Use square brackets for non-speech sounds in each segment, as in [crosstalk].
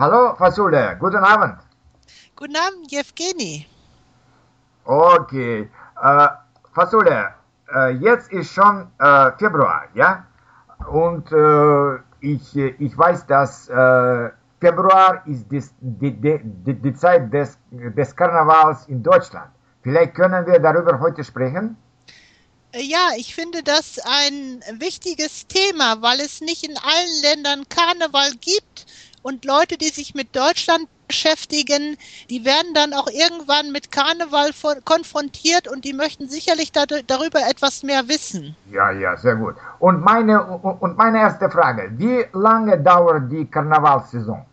Hallo, Fasule, guten Abend. Guten Abend, Jewgeni. Okay, äh, Fasule, äh, jetzt ist schon äh, Februar, ja? Und äh, ich, ich weiß, dass äh, Februar ist des, die, die, die Zeit des, des Karnevals in Deutschland. Vielleicht können wir darüber heute sprechen? Äh, ja, ich finde das ein wichtiges Thema, weil es nicht in allen Ländern Karneval gibt und Leute, die sich mit Deutschland beschäftigen, die werden dann auch irgendwann mit Karneval konfrontiert und die möchten sicherlich da, darüber etwas mehr wissen. Ja, ja, sehr gut. Und meine, und meine erste Frage, wie lange dauert die Karnevalsaison?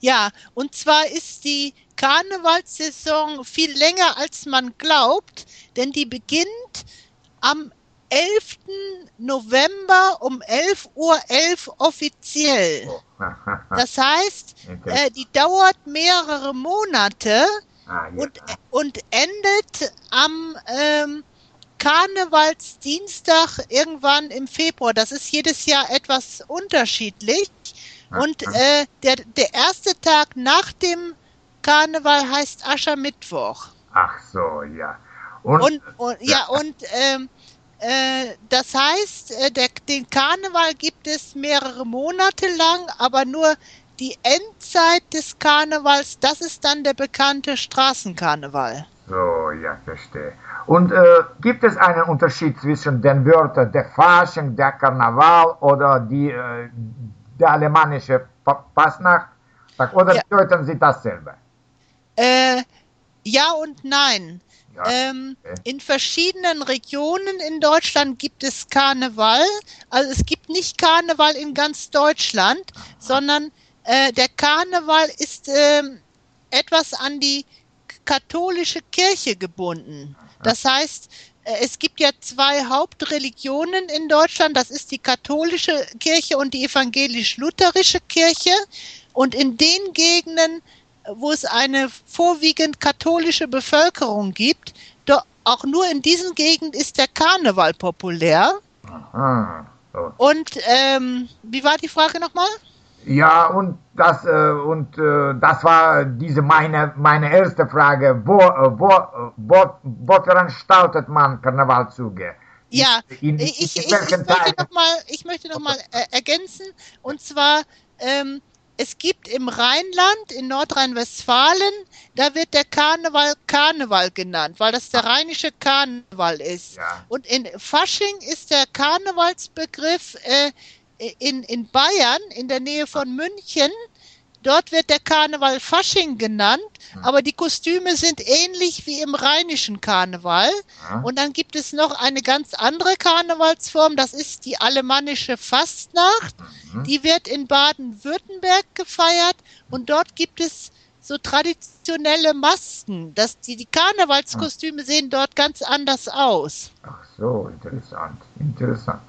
Ja, und zwar ist die Karnevalssaison viel länger, als man glaubt, denn die beginnt am 11. November um 11.11 Uhr .11 offiziell. [laughs] Das heißt, äh, die dauert mehrere Monate ah, ja. und, und endet am ähm, Karnevalsdienstag irgendwann im Februar. Das ist jedes Jahr etwas unterschiedlich. Und äh, der, der erste Tag nach dem Karneval heißt Aschermittwoch. Ach so, ja. Und, und, und ja, und ähm, äh, das heißt, äh, der, den Karneval gibt es mehrere Monate lang, aber nur die Endzeit des Karnevals, das ist dann der bekannte Straßenkarneval. So, ja, verstehe. Und äh, gibt es einen Unterschied zwischen den Wörtern der Fasching, der Karneval oder die, äh, der alemannische Passnacht? Oder ja. bedeuten sie dasselbe? Äh, ja und nein. Ja, ähm, okay. In verschiedenen Regionen in Deutschland gibt es Karneval. Also es gibt nicht Karneval in ganz Deutschland, Aha. sondern äh, der Karneval ist äh, etwas an die katholische Kirche gebunden. Aha. Das heißt, äh, es gibt ja zwei Hauptreligionen in Deutschland. Das ist die katholische Kirche und die evangelisch-lutherische Kirche. Und in den Gegenden wo es eine vorwiegend katholische Bevölkerung gibt, doch auch nur in diesen Gegenden ist der Karneval populär. Aha. So. Und ähm, wie war die Frage nochmal? Ja, und das, äh, und, äh, das war diese meine, meine erste Frage. Wo, äh, wo, wo, wo veranstaltet man Karnevalzüge? Ja, in, in, ich, ich, ich, möchte nochmal noch mal, äh, ergänzen. Und zwar ähm, es gibt im Rheinland, in Nordrhein-Westfalen, da wird der Karneval Karneval genannt, weil das der rheinische Karneval ist. Ja. Und in Fasching ist der Karnevalsbegriff äh, in, in Bayern, in der Nähe von München, Dort wird der Karneval Fasching genannt, hm. aber die Kostüme sind ähnlich wie im rheinischen Karneval. Und dann gibt es noch eine ganz andere Karnevalsform, das ist die alemannische Fastnacht. Mhm. Die wird in Baden-Württemberg gefeiert und dort gibt es so traditionelle Masken. Das, die, die Karnevalskostüme sehen dort ganz anders aus. Ach so, interessant, interessant.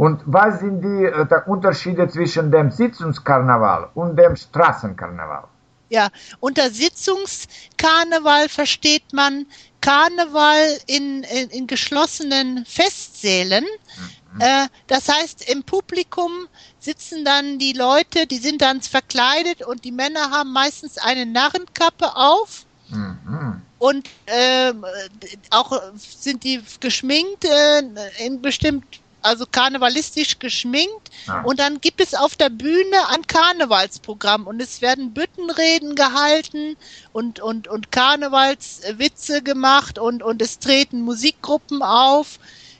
Und was sind die äh, Unterschiede zwischen dem Sitzungskarneval und dem Straßenkarneval? Ja, unter Sitzungskarneval versteht man Karneval in, in, in geschlossenen Festsälen. Mhm. Äh, das heißt, im Publikum sitzen dann die Leute, die sind dann verkleidet und die Männer haben meistens eine Narrenkappe auf. Mhm. Und äh, auch sind die geschminkt äh, in bestimmt also karnevalistisch geschminkt. Ah. Und dann gibt es auf der Bühne ein Karnevalsprogramm und es werden Büttenreden gehalten und, und, und Karnevalswitze gemacht und, und es treten Musikgruppen auf.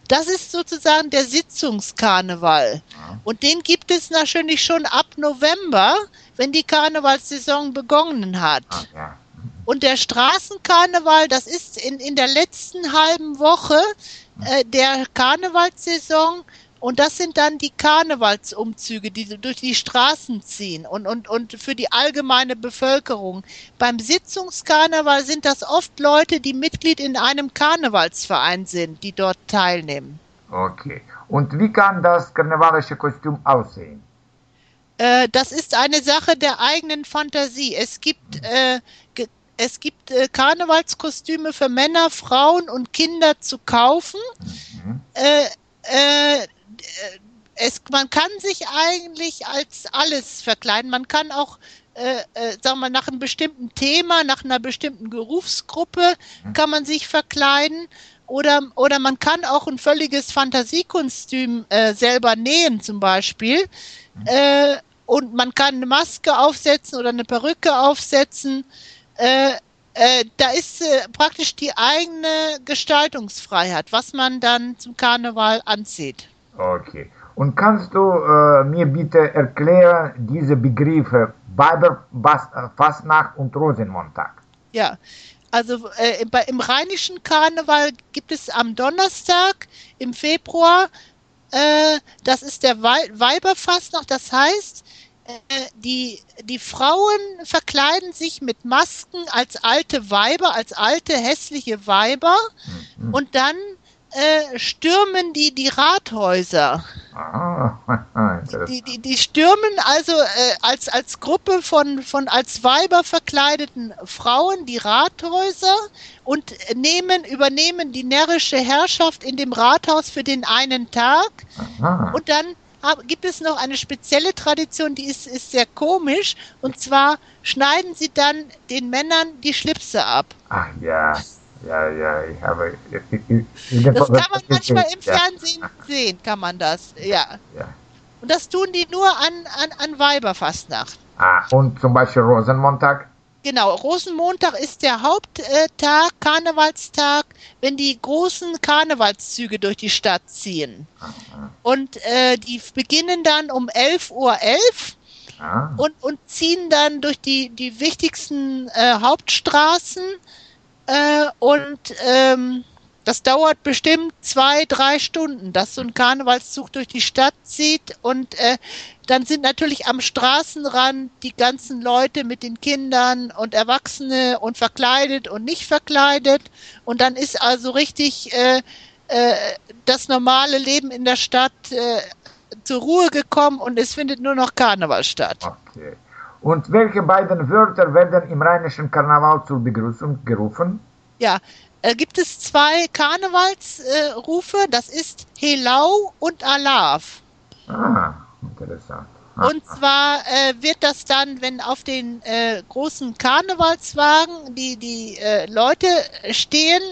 Das ist sozusagen der Sitzungskarneval. Ah. Und den gibt es natürlich schon ab November, wenn die Karnevalssaison begonnen hat. Ah, ja. Und der Straßenkarneval, das ist in, in der letzten halben Woche äh, der Karnevalssaison und das sind dann die Karnevalsumzüge, die durch die Straßen ziehen und, und, und für die allgemeine Bevölkerung. Beim Sitzungskarneval sind das oft Leute, die Mitglied in einem Karnevalsverein sind, die dort teilnehmen. Okay. Und wie kann das karnevalische Kostüm aussehen? Äh, das ist eine Sache der eigenen Fantasie. Es gibt äh, es gibt äh, Karnevalskostüme für Männer, Frauen und Kinder zu kaufen. Mhm. Äh, äh, es, man kann sich eigentlich als alles verkleiden. Man kann auch, äh, äh, sagen wir, nach einem bestimmten Thema, nach einer bestimmten Berufsgruppe Mhm. kann man sich verkleiden. Oder, oder man kann auch ein völliges Fantasiekostüm äh, selber nähen, zum Beispiel. Äh, und man kann eine Maske aufsetzen oder eine Perücke aufsetzen. Äh, äh, da ist äh, praktisch die eigene Gestaltungsfreiheit, was man dann zum Karneval anzieht. Okay. Und kannst du äh, mir bitte erklären diese Begriffe Weiberfastnacht und Rosenmontag? Ja, also äh, bei, im rheinischen Karneval gibt es am Donnerstag im Februar, äh, das ist der Wei Weiberfastnacht, das heißt, die, die Frauen verkleiden sich mit Masken als alte Weiber, als alte hässliche Weiber Mhm. und dann äh, stürmen die die Rathäuser. Ah. [laughs] Die, die, die stürmen also äh, als, als Gruppe von, von als Weiber verkleideten Frauen die Rathäuser und nehmen, übernehmen die närrische Herrschaft in dem Rathaus für den einen Tag. Aha. Und dann gibt es noch eine spezielle Tradition, die ist, ist sehr komisch. Und zwar schneiden sie dann den Männern die Schlipse ab. Ach ja, ja, ja, ich habe. Das kann man manchmal im ja, Fernsehen sehen, kann man das, ja. ja. Und das tun die nur an, an, an Weiberfastnacht. Ah, und zum Beispiel Rosenmontag? Genau, Rosenmontag ist der Haupttag, Karnevalstag, wenn die großen Karnevalszüge durch die Stadt ziehen. Und äh, die beginnen dann um 11.11 Uhr Ah, und, und ziehen dann durch die, die wichtigsten äh, Hauptstraßen. Äh, und ähm, das dauert bestimmt zwei, drei Stunden, dass so ein Karnevalszug durch die Stadt zieht. Und äh, dann sind natürlich am Straßenrand die ganzen Leute mit den Kindern und Erwachsene und verkleidet und nicht verkleidet. Und dann ist also richtig äh, äh, das normale Leben in der Stadt äh, zur Ruhe gekommen und es findet nur noch Karneval statt. okay. Und welche beiden Wörter werden im rheinischen Karneval zur Begrüßung gerufen? Ja, äh, gibt es zwei Karnevalsrufe, äh, das ist Helau und Alaf. Ah, interessant. Ah, Und zwar äh, wird das dann, wenn auf den äh, großen Karnevalswagen die, die äh, Leute stehen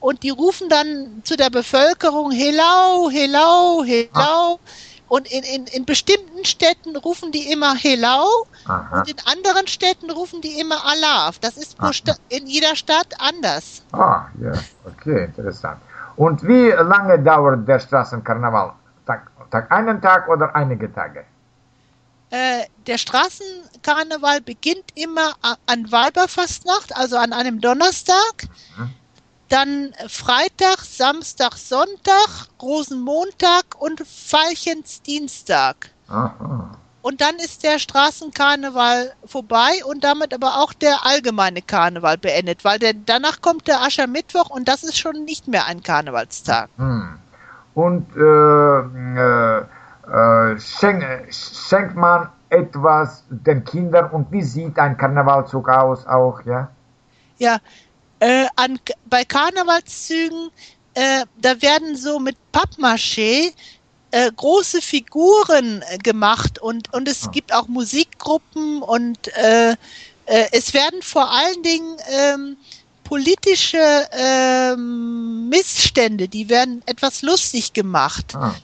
und die rufen dann zu der Bevölkerung Helau, Helau, Helau. Und in, in, in bestimmten Städten rufen die immer Helau aha. und in anderen Städten rufen die immer Alaf. Das ist Ah. In jeder Stadt anders. Ah, ja, okay, interessant. Und wie lange dauert der Straßenkarneval? Tag, Tag einen Tag oder einige Tage? Äh, der Straßenkarneval beginnt immer an Weiberfastnacht, also an einem Donnerstag. Mhm. Dann Freitag, Samstag, Sonntag, Rosenmontag und Veilchensdienstag. Aha. Und dann ist der Straßenkarneval vorbei und damit aber auch der allgemeine Karneval beendet, weil der, danach kommt der Aschermittwoch und das ist schon nicht mehr ein Karnevalstag. Hm. Und äh, äh, äh, schenk, schenkt man etwas den Kindern und wie sieht ein Karnevalzug aus auch, ja? Ja, äh, an, bei Karnevalszügen, äh, da werden so mit Pappmaché äh, große Figuren äh, gemacht und, und es Ah. gibt auch Musikgruppen und äh, äh, es werden vor allen Dingen ähm, politische ähm, Missstände, die werden etwas lustig gemacht. Ah,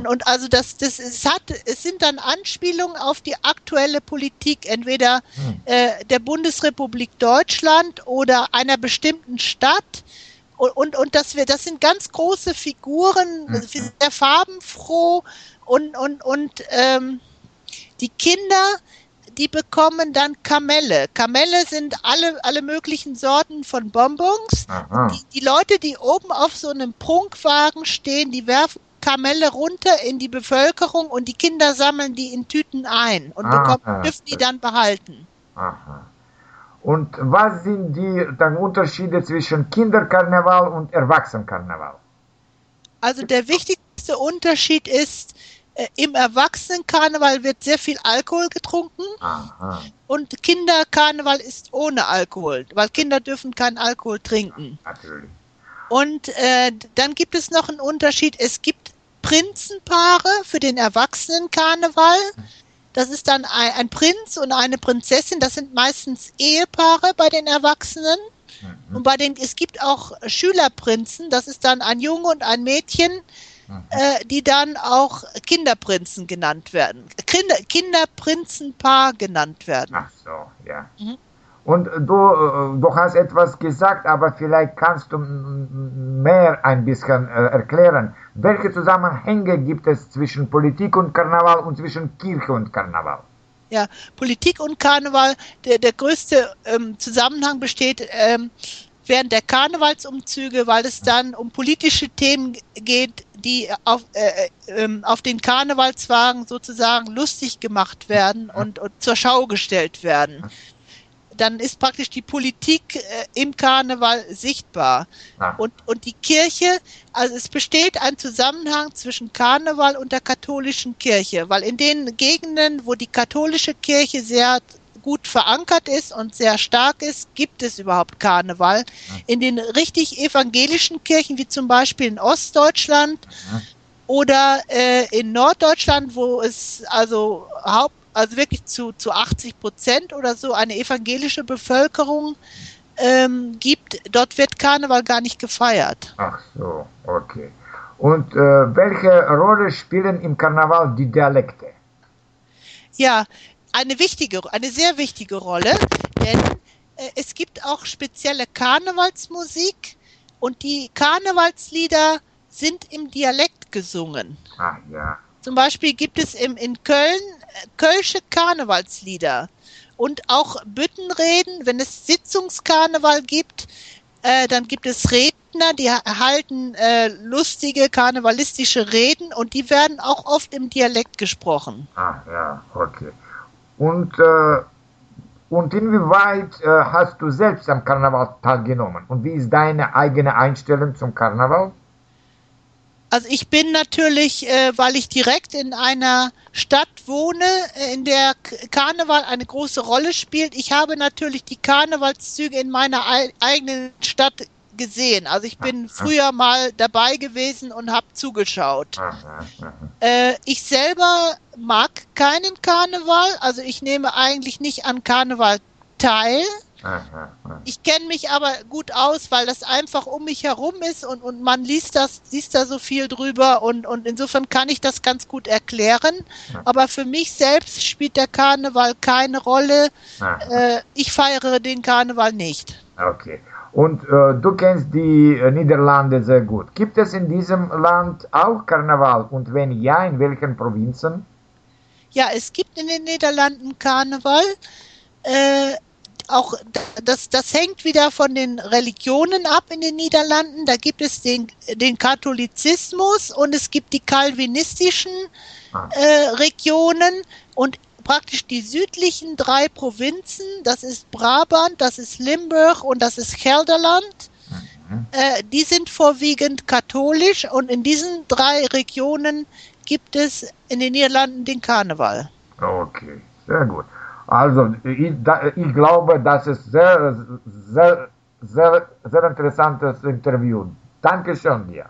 aha. Und also das, das es hat, es sind dann Anspielungen auf die aktuelle Politik, entweder Hm. äh, der Bundesrepublik Deutschland oder einer bestimmten Stadt. Und, und, und das, wir, das sind ganz große Figuren, Mhm. sehr farbenfroh und, und, und ähm, die Kinder, die bekommen dann Kamelle. Kamelle sind alle, alle möglichen Sorten von Bonbons. Die, die Leute, die oben auf so einem Prunkwagen stehen, die werfen Kamelle runter in die Bevölkerung und die Kinder sammeln die in Tüten ein und bekommen, dürfen die dann behalten. Aha. Und was sind die dann Unterschiede zwischen Kinderkarneval und Erwachsenenkarneval? Also der wichtigste Unterschied ist, äh, im Erwachsenenkarneval wird sehr viel Alkohol getrunken Aha. und Kinderkarneval ist ohne Alkohol, weil Kinder dürfen keinen Alkohol trinken. Natürlich. Und äh, dann gibt es noch einen Unterschied. Es gibt Prinzenpaare für den Erwachsenenkarneval. Das ist dann ein, ein Prinz und eine Prinzessin. Das sind meistens Ehepaare bei den Erwachsenen. Mhm. Und bei den, es gibt auch Schülerprinzen. Das ist dann ein Junge und ein Mädchen, mhm. äh, die dann auch Kinderprinzen genannt werden. Kinder, Kinderprinzenpaar genannt werden. Ach so, ja. Mhm. Und du, äh, du hast etwas gesagt, aber vielleicht kannst du mehr ein bisschen äh, erklären. Welche Zusammenhänge gibt es zwischen Politik und Karneval und zwischen Kirche und Karneval? Ja, Politik und Karneval, der, der größte ähm, Zusammenhang besteht ähm, während der Karnevalsumzüge, weil es dann um politische Themen geht, die auf, äh, äh, ähm, auf den Karnevalswagen sozusagen lustig gemacht werden und, und zur Schau gestellt werden dann ist praktisch die Politik äh, im Karneval sichtbar. Ah. Und, und die Kirche, also es besteht ein Zusammenhang zwischen Karneval und der katholischen Kirche, weil in den Gegenden, wo die katholische Kirche sehr gut verankert ist und sehr stark ist, gibt es überhaupt Karneval. Ah. In den richtig evangelischen Kirchen, wie zum Beispiel in Ostdeutschland mhm. oder äh, in Norddeutschland, wo es also haupt also wirklich zu, zu 80 Prozent oder so eine evangelische Bevölkerung ähm, gibt, dort wird Karneval gar nicht gefeiert. Ach so, okay. Und äh, welche Rolle spielen im Karneval die Dialekte? Ja, eine wichtige, eine sehr wichtige Rolle, denn äh, es gibt auch spezielle Karnevalsmusik und die Karnevalslieder sind im Dialekt gesungen. Ach ja. Zum Beispiel gibt es im, in Köln Kölsche Karnevalslieder und auch Büttenreden. Wenn es Sitzungskarneval gibt, äh, dann gibt es Redner, die erhalten äh, lustige karnevalistische Reden und die werden auch oft im Dialekt gesprochen. Ah, ja, okay. Und, äh, und inwieweit äh, hast du selbst am Karneval teilgenommen? Und wie ist deine eigene Einstellung zum Karneval? Also ich bin natürlich, äh, weil ich direkt in einer Stadt wohne, äh, in der Karneval eine große Rolle spielt. Ich habe natürlich die Karnevalszüge in meiner eigenen Stadt gesehen. Also ich bin früher mal dabei gewesen und habe zugeschaut. Äh, ich selber mag keinen Karneval, also ich nehme eigentlich nicht an Karneval teil. Ich kenne mich aber gut aus, weil das einfach um mich herum ist und, und man liest das, liest da so viel drüber und, und insofern kann ich das ganz gut erklären. Aber für mich selbst spielt der Karneval keine Rolle. Äh, ich feiere den Karneval nicht. Okay. Und äh, du kennst die äh, Niederlande sehr gut. Gibt es in diesem Land auch Karneval? Und wenn ja, in welchen Provinzen? Ja, es gibt in den Niederlanden Karneval. Äh, auch das, das hängt wieder von den Religionen ab in den Niederlanden. Da gibt es den, den Katholizismus und es gibt die kalvinistischen äh, Regionen und praktisch die südlichen drei Provinzen, das ist Brabant, das ist Limburg und das ist Gelderland. Mhm. Äh, die sind vorwiegend katholisch und in diesen drei Regionen gibt es in den Niederlanden den Karneval. Okay, sehr gut. Also, ich, ich glaube, das ist sehr, sehr, sehr, sehr interessantes Interview. Dankeschön dir.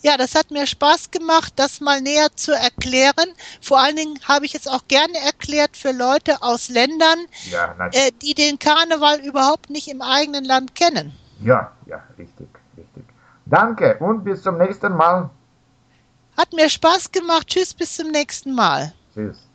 Ja, das hat mir Spaß gemacht, das mal näher zu erklären. Vor allen Dingen habe ich es auch gerne erklärt für Leute aus Ländern, ja, äh, die den Karneval überhaupt nicht im eigenen Land kennen. Ja, ja, richtig, richtig. Danke und bis zum nächsten Mal. Hat mir Spaß gemacht. Tschüss, bis zum nächsten Mal. Tschüss.